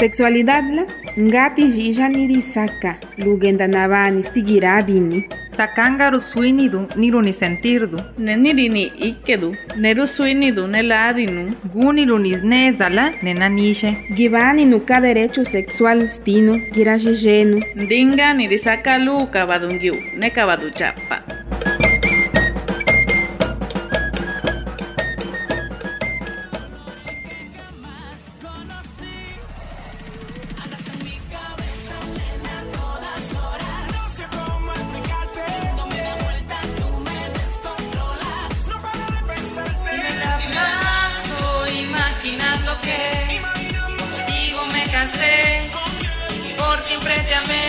Sexualidad la ngati jija nirisaka lugenda navani stigirabini. Sakangaru suinidu niru ni sentirdu. Nenirini ikedu neru suinidu neladinu. Gunilu nisnezala nenanishe. Givani nuka derecho sexual stino girajejenu. Ndinga nirisaka lu kabadungiu ne kabaduchapa. Siempre te amé.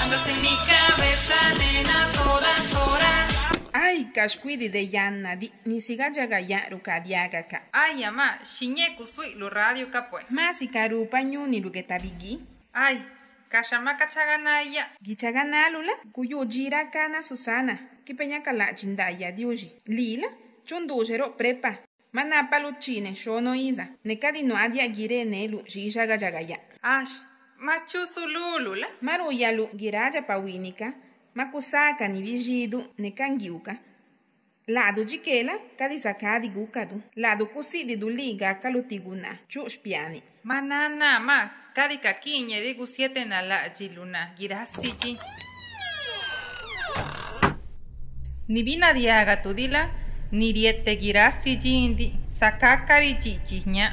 Andas en mi cabeza, nena, todas horas. Ay, kashkwidi de yanna di nisiga jaga yaru kadiaga ka. Ay, ama, shinye kusui lu radio kapue. Masi karupa nyuni lugetabigi. Ay, kashama kachaganaya. Gichaganalula kuyu jira kana Susana. Kipeña kala chindaya diuji. Lila chundujero prepa. Manapa luchine shono iza. Nekadi no adia gire nelu jishaga jagaya. Ash, machu sululula. Maruyalu giraja pawinika. Makusaka ni vigido nekangiuka. Lado jikela kadi sakadi gukadu. Lado kusidi du liga kalutiguna chushpiani. Manana ma kadi kakinye de gusiete na la jiluna girasiji. Ni bina diaga tudila ni riete girasi jindi sakakari chichiña.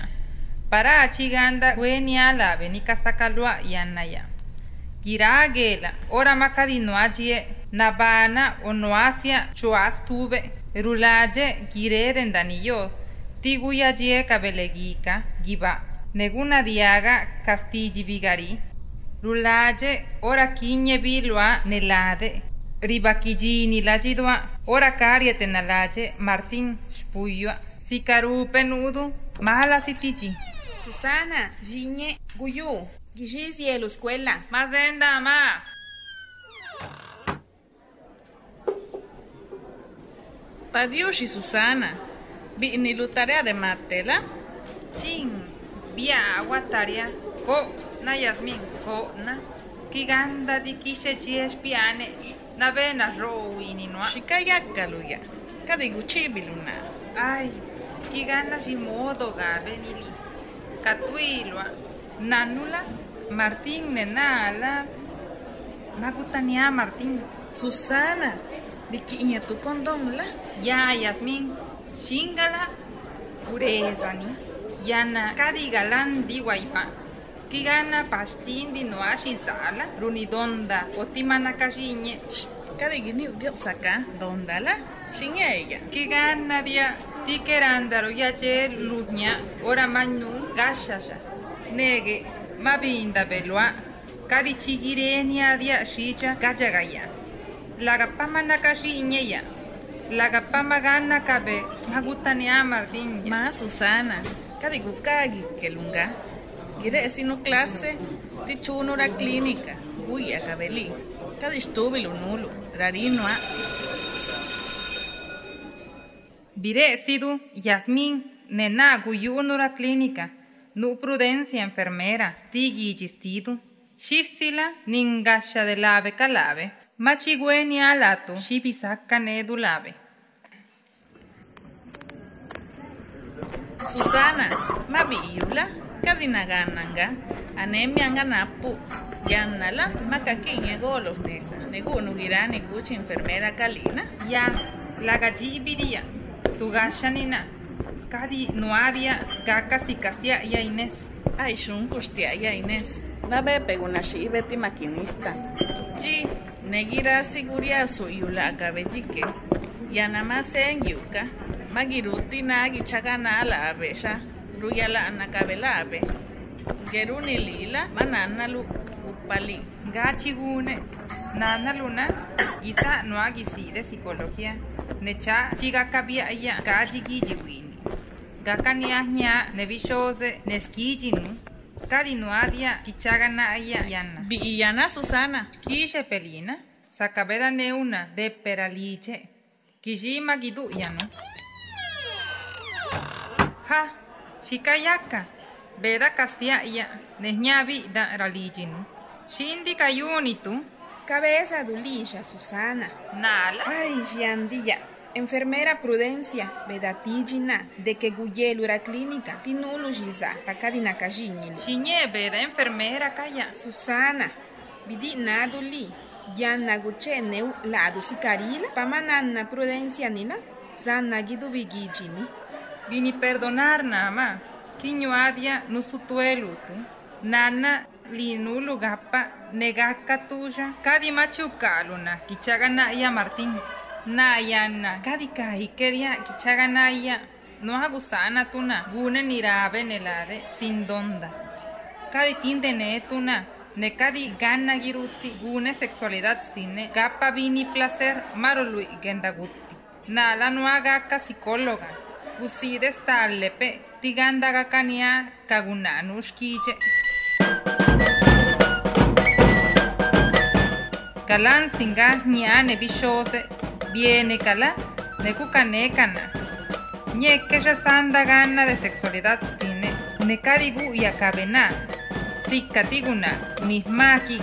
Para achiganda weni alabe ni kasakalua yanaya. Giragela, ora makadi no ajie, nabana o no asia chuas tuve, rulaje gireren daniyo, tiguya jie kabelegika, giba, neguna diaga castilli bigari, rulaje ora kinye bilwa nelade, ribakijini lajidwa, ora kariete nalaje Martín spuyua, sikaru penudu, mala sitiji. Susana, Jiñe, Guyu, Gigizielo, escuela. Mazenda ma. Padiushi Susana. Ni lutarea de matela. Chin, bia aguataria, ko na Yasmin, ko na. Kiganda di kishe chies piane, na vena rowini noa. Shikayaka luya. Kadi guchibiluna. Ay, kiganda shimodo gabe nili. Katuilwa, nanula, Martín nenala. Magutania Martín. Susana. Bikiña tu condón la. Ya Yasmin, shingala, urezani. Yana kadi galan di waipa. Kigana pastin di noa sala, runidonda, otimana kashiñe. Kadi gini udio saka. Dondala. Shinya ella. Kigana dia tikerandaro yache luña, ora manu gashasha. Nege, mabinda belua. Kadi chigirenia dia shicha gajagaya. Lagapama nakashiñe ya. Lagapama gana kabe, magutania Martín. Ma Susana. Kadi gukagi kelunga. Gire sino clase. Ti chunura clínica. Guya kabeli. Kadi estúbilo nulo. Rarino a. Vire sidu, Yasmin, nena guyunura clínica, nu prudencia enfermera, stigi gistidu, shisila ningasha de lave calave, machigüeni alato, shibisaka nedulave. Susana, mabiula, kadinagananga, anemia napu, yanala, macaquiñe golos nesa, negunu girani enfermera kalina. Ya, la gallibiría, tu gashanina, kadi noadia, gakas y castia y Inés. Ay, shun kustia ya Inés. Na be pegunashi beti maquinista. Ji, negira siguria su yula kabejike. Yanama sen yuka. Magiruti na gichagana la abesha. Ruyala anakabelabe. Geruni lila, banana lu upali. Gachigune, nana luna, isa no de psicología. Necha chiga kabia ya gachigi jiwini. Gakania nya nebishose neskijinu. Kadi no adia kichagana ya yana. Bi yana Susana. Kishe pelina, sakabeda neuna de peraliche. Kijima gidu yano. Ha, shikayaka. Beda Castilla, Nesñavi da Raliginu. Shindi Kayunitu. Cabeza Dulisha, Susana. Nala. Ay, Giandilla. Enfermera Prudencia, Bedatigina, de que Guyelu era clínica, Tinulu Giza, Pacadina Cajinil. Xinye Beda enfermera Kaya. Susana, Bidi Naduli, Yanna Gucheneu, Ladu Sicarila, Pamananna Prudencia Nina, Zanna Guidu Bigijini. Vini perdonar nama. Kinyo adia nusutuelutu. Nana linulu gapa negaka tuya. Kadi machukaluna. Kichagana ya Martín. Na yana. Kadi kahikeria kichagana ya. No agusana tuna. Gune nirabe nelade sin donda. Kadi tindene tuna. Ne kadi gana giruti. Gune sexualidad stine. Gapa vini placer. Marului gendaguti. Nala no agaka psicóloga. Uside stallepe, tiganda gakania Kalan singa ñane bishose, viene kala, nekukane kana. Ñeke sanda gana de sexualidad stine, nekadigu y akabena. Sikatiguna, nismaki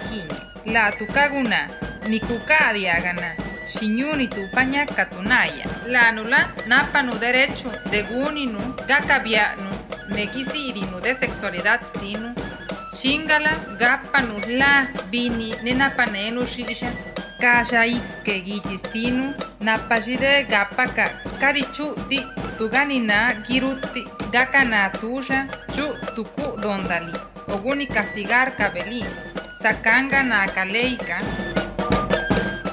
la tukaguna, nikukadiagana. Shinyuni tu paña katunaya. Lanula napanu derecho de guninu, gakabianu, negisirinu de sexualidad stinu. Shingala gapanu la bini nenapanenu shisha. Kasha ike gijistinu, napashide gapaka karichu di tuganina giruti gakana tuya chu tuku dondali. Oguni castigar kabeli. Sakanga na kaleika.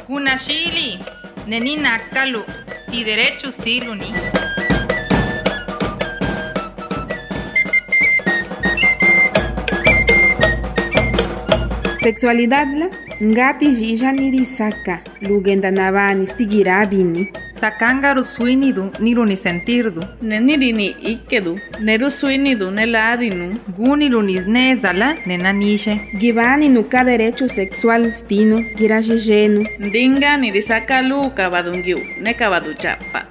Kunashili, neni nakalu, y derechos tiluni. Sexualidad la, ngati jija nirisaka, lugenda navani stigirabini. Sakangaru suinidu niruni sentirdu. Nenirini ikedu, neru suinidu neladinu. Gunilunis nezala nenanishe. Givani nuka derecho sexual stino, girajijenu. Ndinga nirisaka lu kabadungiu, ne kabaduchapa.